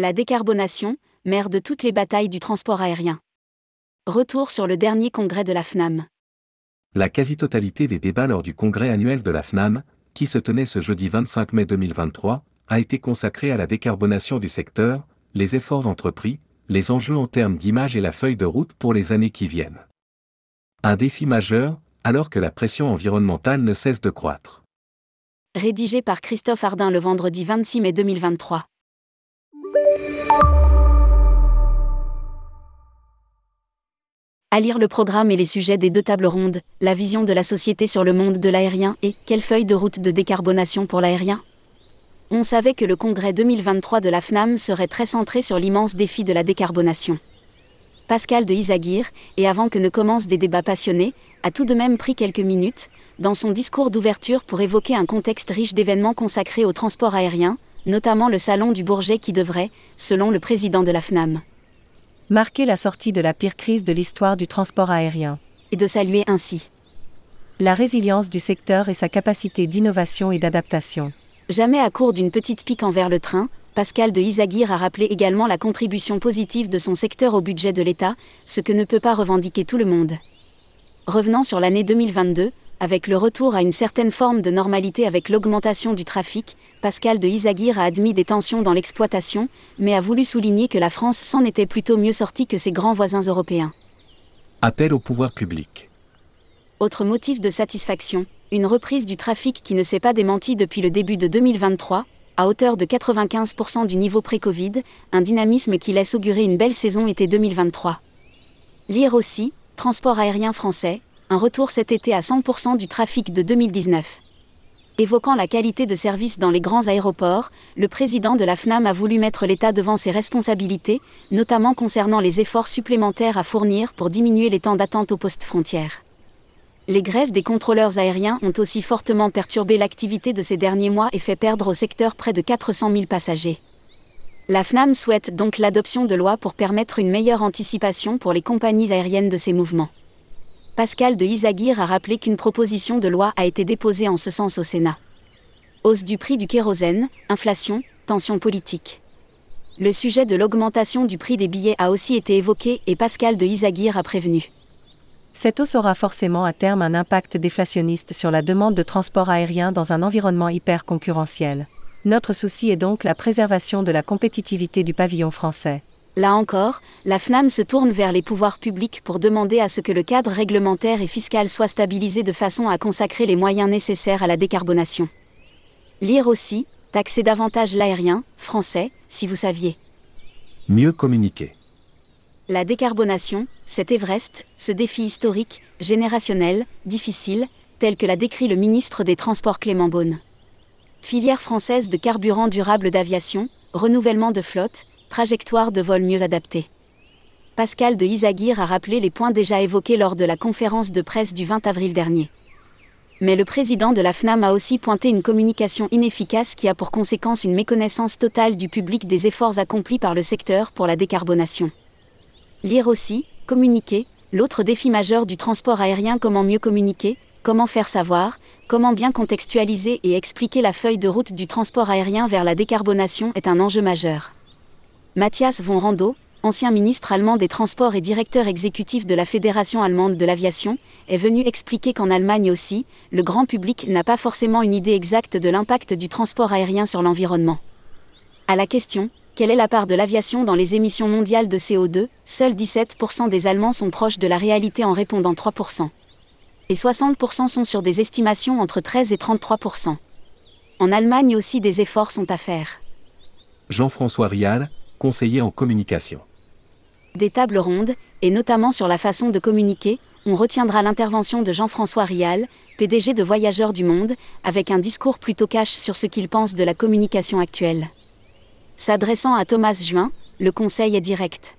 La décarbonation, mère de toutes les batailles du transport aérien. Retour sur le dernier congrès de la FNAM. La quasi-totalité des débats lors du congrès annuel de la FNAM, qui se tenait ce jeudi 25 mai 2023, a été consacrée à la décarbonation du secteur, les efforts entrepris, les enjeux en termes d'image et la feuille de route pour les années qui viennent. Un défi majeur, alors que la pression environnementale ne cesse de croître. Rédigé par Christophe Ardin le vendredi 26 mai 2023. À lire le programme et les sujets des deux tables rondes, la vision de la société sur le monde de l'aérien et quelle feuille de route de décarbonation pour l'aérien? On savait que le congrès 2023 de la FNAM serait très centré sur l'immense défi de la décarbonation. Pascal de Isaguirre, et avant que ne commencent des débats passionnés, a tout de même pris quelques minutes, dans son discours d'ouverture pour évoquer un contexte riche d'événements consacrés au transport aérien, notamment le salon du Bourget qui devrait, selon le président de la FNAM, marquer la sortie de la pire crise de l'histoire du transport aérien. Et de saluer ainsi la résilience du secteur et sa capacité d'innovation et d'adaptation. Jamais à court d'une petite pique envers le train, Pascal de Isaguirre a rappelé également la contribution positive de son secteur au budget de l'État, ce que ne peut pas revendiquer tout le monde. Revenant sur l'année 2022, avec le retour à une certaine forme de normalité avec l'augmentation du trafic, Pascal de Isaguirre a admis des tensions dans l'exploitation, mais a voulu souligner que la France s'en était plutôt mieux sortie que ses grands voisins européens. Appel au pouvoir public. Autre motif de satisfaction, une reprise du trafic qui ne s'est pas démentie depuis le début de 2023, à hauteur de 95% du niveau pré-Covid, un dynamisme qui laisse augurer une belle saison été 2023. Lire aussi, transport aérien français, un retour cet été à 100% du trafic de 2019. Évoquant la qualité de service dans les grands aéroports, le président de la FNAM a voulu mettre l'État devant ses responsabilités, notamment concernant les efforts supplémentaires à fournir pour diminuer les temps d'attente aux postes frontières. Les grèves des contrôleurs aériens ont aussi fortement perturbé l'activité de ces derniers mois et fait perdre au secteur près de 400 000 passagers. La FNAM souhaite donc l'adoption de lois pour permettre une meilleure anticipation pour les compagnies aériennes de ces mouvements. Pascal de Isaguirre a rappelé qu'une proposition de loi a été déposée en ce sens au Sénat. Hausse du prix du kérosène, inflation, tension politique. Le sujet de l'augmentation du prix des billets a aussi été évoqué et Pascal de Isaguirre a prévenu. Cette hausse aura forcément à terme un impact déflationniste sur la demande de transport aérien dans un environnement hyper concurrentiel. Notre souci est donc la préservation de la compétitivité du pavillon français. Là encore, la FNAM se tourne vers les pouvoirs publics pour demander à ce que le cadre réglementaire et fiscal soit stabilisé de façon à consacrer les moyens nécessaires à la décarbonation. Lire aussi, taxer davantage l'aérien, français, si vous saviez. Mieux communiquer. La décarbonation, cet Everest, ce défi historique, générationnel, difficile, tel que l'a décrit le ministre des Transports Clément Beaune. Filière française de carburant durable d'aviation, renouvellement de flotte, trajectoire de vol mieux adaptée. Pascal de Isaguirre a rappelé les points déjà évoqués lors de la conférence de presse du 20 avril dernier. Mais le président de la FNAM a aussi pointé une communication inefficace qui a pour conséquence une méconnaissance totale du public des efforts accomplis par le secteur pour la décarbonation. Lire aussi, communiquer, l'autre défi majeur du transport aérien comment mieux communiquer, comment faire savoir, comment bien contextualiser et expliquer la feuille de route du transport aérien vers la décarbonation est un enjeu majeur. Matthias von Rando, ancien ministre allemand des Transports et directeur exécutif de la Fédération allemande de l'aviation, est venu expliquer qu'en Allemagne aussi, le grand public n'a pas forcément une idée exacte de l'impact du transport aérien sur l'environnement. À la question quelle est la part de l'aviation dans les émissions mondiales de CO2 Seuls 17% des Allemands sont proches de la réalité en répondant 3%. Et 60% sont sur des estimations entre 13 et 33%. En Allemagne aussi des efforts sont à faire. Jean-François Rial, conseiller en communication. Des tables rondes, et notamment sur la façon de communiquer, on retiendra l'intervention de Jean-François Rial, PDG de Voyageurs du Monde, avec un discours plutôt cash sur ce qu'il pense de la communication actuelle. S'adressant à Thomas Juin, le conseil est direct.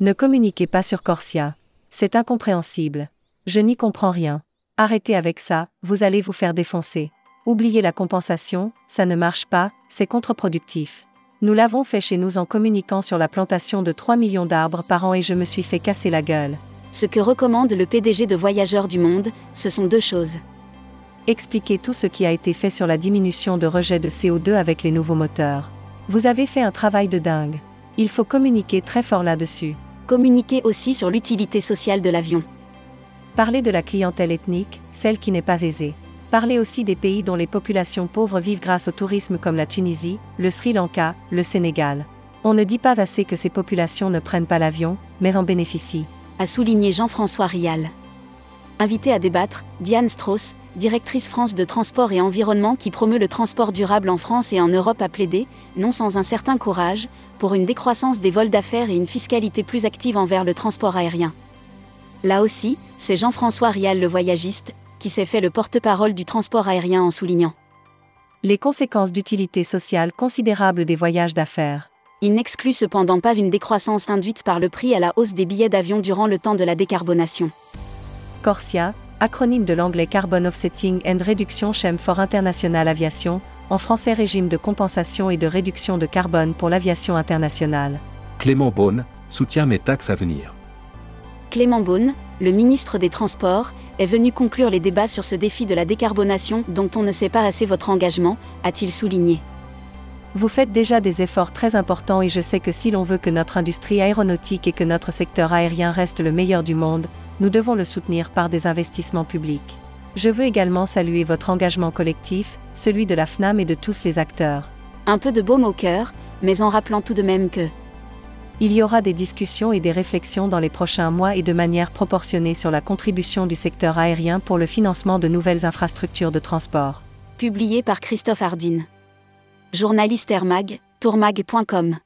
Ne communiquez pas sur Corsia. C'est incompréhensible. Je n'y comprends rien. Arrêtez avec ça, vous allez vous faire défoncer. Oubliez la compensation, ça ne marche pas, c'est contre-productif. Nous l'avons fait chez nous en communiquant sur la plantation de 3 millions d'arbres par an et je me suis fait casser la gueule. Ce que recommande le PDG de Voyageurs du Monde, ce sont deux choses. Expliquer tout ce qui a été fait sur la diminution de rejet de CO2 avec les nouveaux moteurs. Vous avez fait un travail de dingue. Il faut communiquer très fort là-dessus. Communiquer aussi sur l'utilité sociale de l'avion. Parlez de la clientèle ethnique, celle qui n'est pas aisée. Parlez aussi des pays dont les populations pauvres vivent grâce au tourisme comme la Tunisie, le Sri Lanka, le Sénégal. On ne dit pas assez que ces populations ne prennent pas l'avion, mais en bénéficient. A souligné Jean-François Rial. Invité à débattre, Diane Strauss, directrice France de Transport et Environnement qui promeut le transport durable en France et en Europe a plaidé, non sans un certain courage, pour une décroissance des vols d'affaires et une fiscalité plus active envers le transport aérien. Là aussi, c'est Jean-François Rial le voyagiste, qui s'est fait le porte-parole du transport aérien en soulignant les conséquences d'utilité sociale considérables des voyages d'affaires. Il n'exclut cependant pas une décroissance induite par le prix à la hausse des billets d'avion durant le temps de la décarbonation. Corsia, acronyme de l'anglais Carbon Offsetting and Reduction Scheme for International Aviation, en français régime de compensation et de réduction de carbone pour l'aviation internationale. Clément Beaune, soutient mes taxes à venir. Clément Beaune, le ministre des Transports, est venu conclure les débats sur ce défi de la décarbonation dont on ne sait pas assez votre engagement, a-t-il souligné. Vous faites déjà des efforts très importants et je sais que si l'on veut que notre industrie aéronautique et que notre secteur aérien reste le meilleur du monde, nous devons le soutenir par des investissements publics. Je veux également saluer votre engagement collectif, celui de la FNAM et de tous les acteurs. Un peu de baume au cœur, mais en rappelant tout de même que il y aura des discussions et des réflexions dans les prochains mois et de manière proportionnée sur la contribution du secteur aérien pour le financement de nouvelles infrastructures de transport. Publié par Christophe Hardin. Journaliste Airmag, tourmag.com.